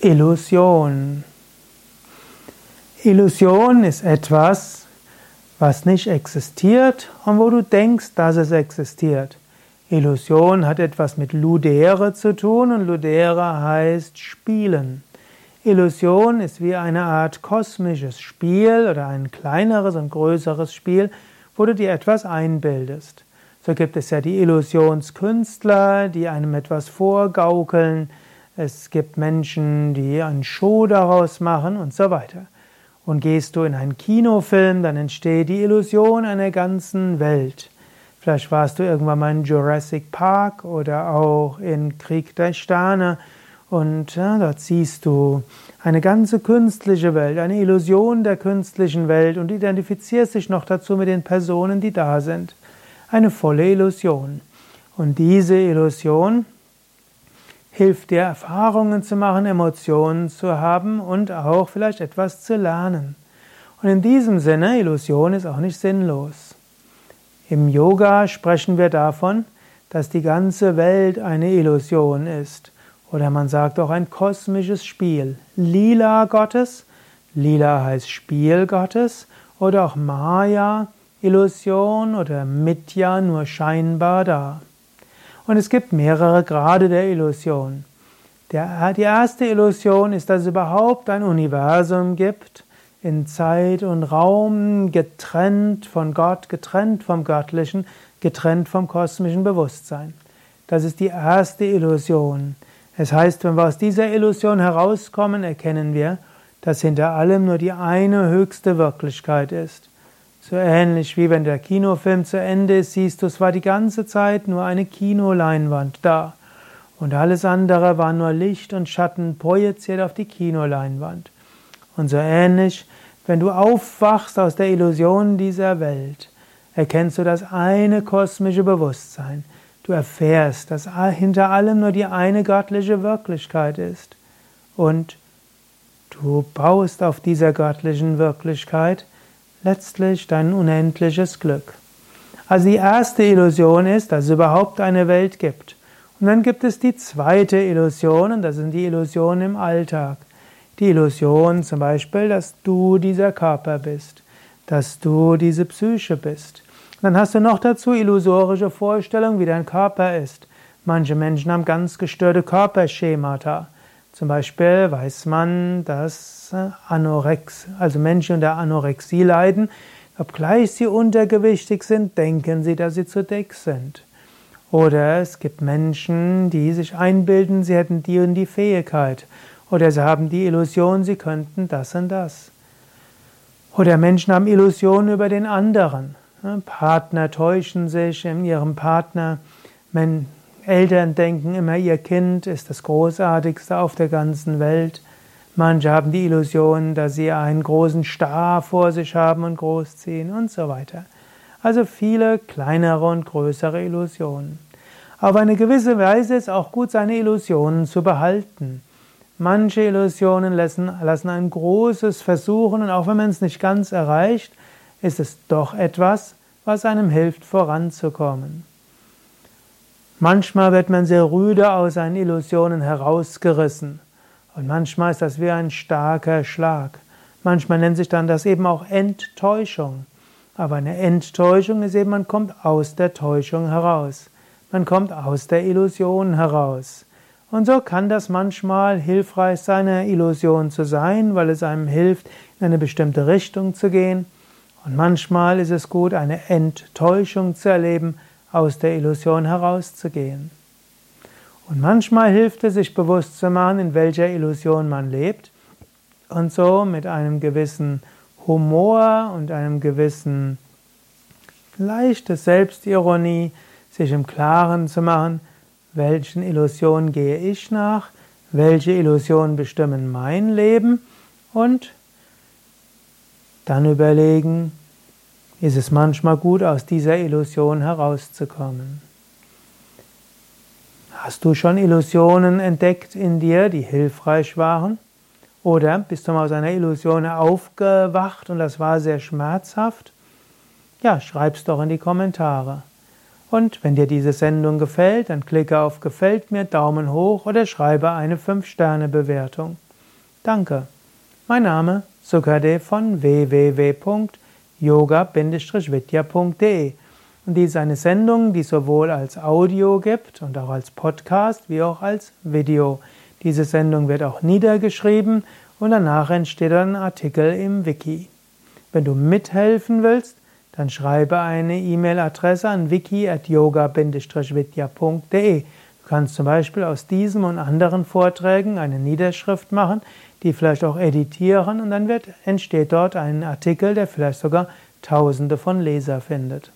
Illusion. Illusion ist etwas, was nicht existiert und wo du denkst, dass es existiert. Illusion hat etwas mit Ludere zu tun und Ludere heißt spielen. Illusion ist wie eine Art kosmisches Spiel oder ein kleineres und größeres Spiel, wo du dir etwas einbildest. So gibt es ja die Illusionskünstler, die einem etwas vorgaukeln, es gibt Menschen, die ein Show daraus machen und so weiter. Und gehst du in einen Kinofilm, dann entsteht die Illusion einer ganzen Welt. Vielleicht warst du irgendwann mal in Jurassic Park oder auch in Krieg der Sterne und ja, dort siehst du eine ganze künstliche Welt, eine Illusion der künstlichen Welt und identifizierst dich noch dazu mit den Personen, die da sind. Eine volle Illusion. Und diese Illusion hilft dir, Erfahrungen zu machen, Emotionen zu haben und auch vielleicht etwas zu lernen. Und in diesem Sinne, Illusion ist auch nicht sinnlos. Im Yoga sprechen wir davon, dass die ganze Welt eine Illusion ist. Oder man sagt auch ein kosmisches Spiel. Lila Gottes, Lila heißt Spiel Gottes, oder auch Maya, Illusion oder Mitya, nur scheinbar da. Und es gibt mehrere Grade der Illusion. Der, die erste Illusion ist, dass es überhaupt ein Universum gibt, in Zeit und Raum, getrennt von Gott, getrennt vom Göttlichen, getrennt vom kosmischen Bewusstsein. Das ist die erste Illusion. Es heißt, wenn wir aus dieser Illusion herauskommen, erkennen wir, dass hinter allem nur die eine höchste Wirklichkeit ist. So ähnlich wie wenn der Kinofilm zu Ende ist, siehst du, es war die ganze Zeit nur eine Kinoleinwand da. Und alles andere war nur Licht und Schatten projiziert auf die Kinoleinwand. Und so ähnlich, wenn du aufwachst aus der Illusion dieser Welt, erkennst du das eine kosmische Bewusstsein. Du erfährst, dass hinter allem nur die eine göttliche Wirklichkeit ist. Und du baust auf dieser göttlichen Wirklichkeit letztlich dein unendliches Glück. Also die erste Illusion ist, dass es überhaupt eine Welt gibt. Und dann gibt es die zweite Illusion, und das sind die Illusionen im Alltag. Die Illusion zum Beispiel, dass du dieser Körper bist, dass du diese Psyche bist. Und dann hast du noch dazu illusorische Vorstellungen, wie dein Körper ist. Manche Menschen haben ganz gestörte Körperschemata. Zum Beispiel weiß man, dass äh, Anorex, also Menschen unter Anorexie leiden, obgleich sie untergewichtig sind, denken sie, dass sie zu dick sind. Oder es gibt Menschen, die sich einbilden, sie hätten die und die Fähigkeit. Oder sie haben die Illusion, sie könnten das und das. Oder Menschen haben Illusionen über den anderen. Partner täuschen sich in ihrem Partner. Eltern denken immer, ihr Kind ist das Großartigste auf der ganzen Welt. Manche haben die Illusion, dass sie einen großen Star vor sich haben und großziehen und so weiter. Also viele kleinere und größere Illusionen. Auf eine gewisse Weise ist auch gut, seine Illusionen zu behalten. Manche Illusionen lassen, lassen ein großes Versuchen und auch wenn man es nicht ganz erreicht, ist es doch etwas, was einem hilft voranzukommen. Manchmal wird man sehr rüde aus seinen Illusionen herausgerissen. Und manchmal ist das wie ein starker Schlag. Manchmal nennt sich dann das eben auch Enttäuschung. Aber eine Enttäuschung ist eben, man kommt aus der Täuschung heraus. Man kommt aus der Illusion heraus. Und so kann das manchmal hilfreich sein, eine Illusion zu sein, weil es einem hilft, in eine bestimmte Richtung zu gehen. Und manchmal ist es gut, eine Enttäuschung zu erleben, aus der Illusion herauszugehen. Und manchmal hilft es, sich bewusst zu machen, in welcher Illusion man lebt und so mit einem gewissen Humor und einem gewissen leichte Selbstironie sich im Klaren zu machen, welchen Illusionen gehe ich nach, welche Illusionen bestimmen mein Leben und dann überlegen, ist es manchmal gut, aus dieser Illusion herauszukommen. Hast du schon Illusionen entdeckt in dir, die hilfreich waren? Oder bist du mal aus einer Illusion aufgewacht und das war sehr schmerzhaft? Ja, schreib's doch in die Kommentare. Und wenn dir diese Sendung gefällt, dann klicke auf Gefällt mir, Daumen hoch oder schreibe eine 5-Sterne-Bewertung. Danke. Mein Name Sukadev von www.yoga-vidya.de und dies ist eine Sendung, die sowohl als Audio gibt und auch als Podcast wie auch als Video. Diese Sendung wird auch niedergeschrieben und danach entsteht ein Artikel im Wiki. Wenn du mithelfen willst, dann schreibe eine E-Mail-Adresse an wiki.yoga-vidya.de. Du kannst zum Beispiel aus diesem und anderen Vorträgen eine Niederschrift machen, die vielleicht auch editieren und dann wird, entsteht dort ein Artikel, der vielleicht sogar Tausende von Leser findet.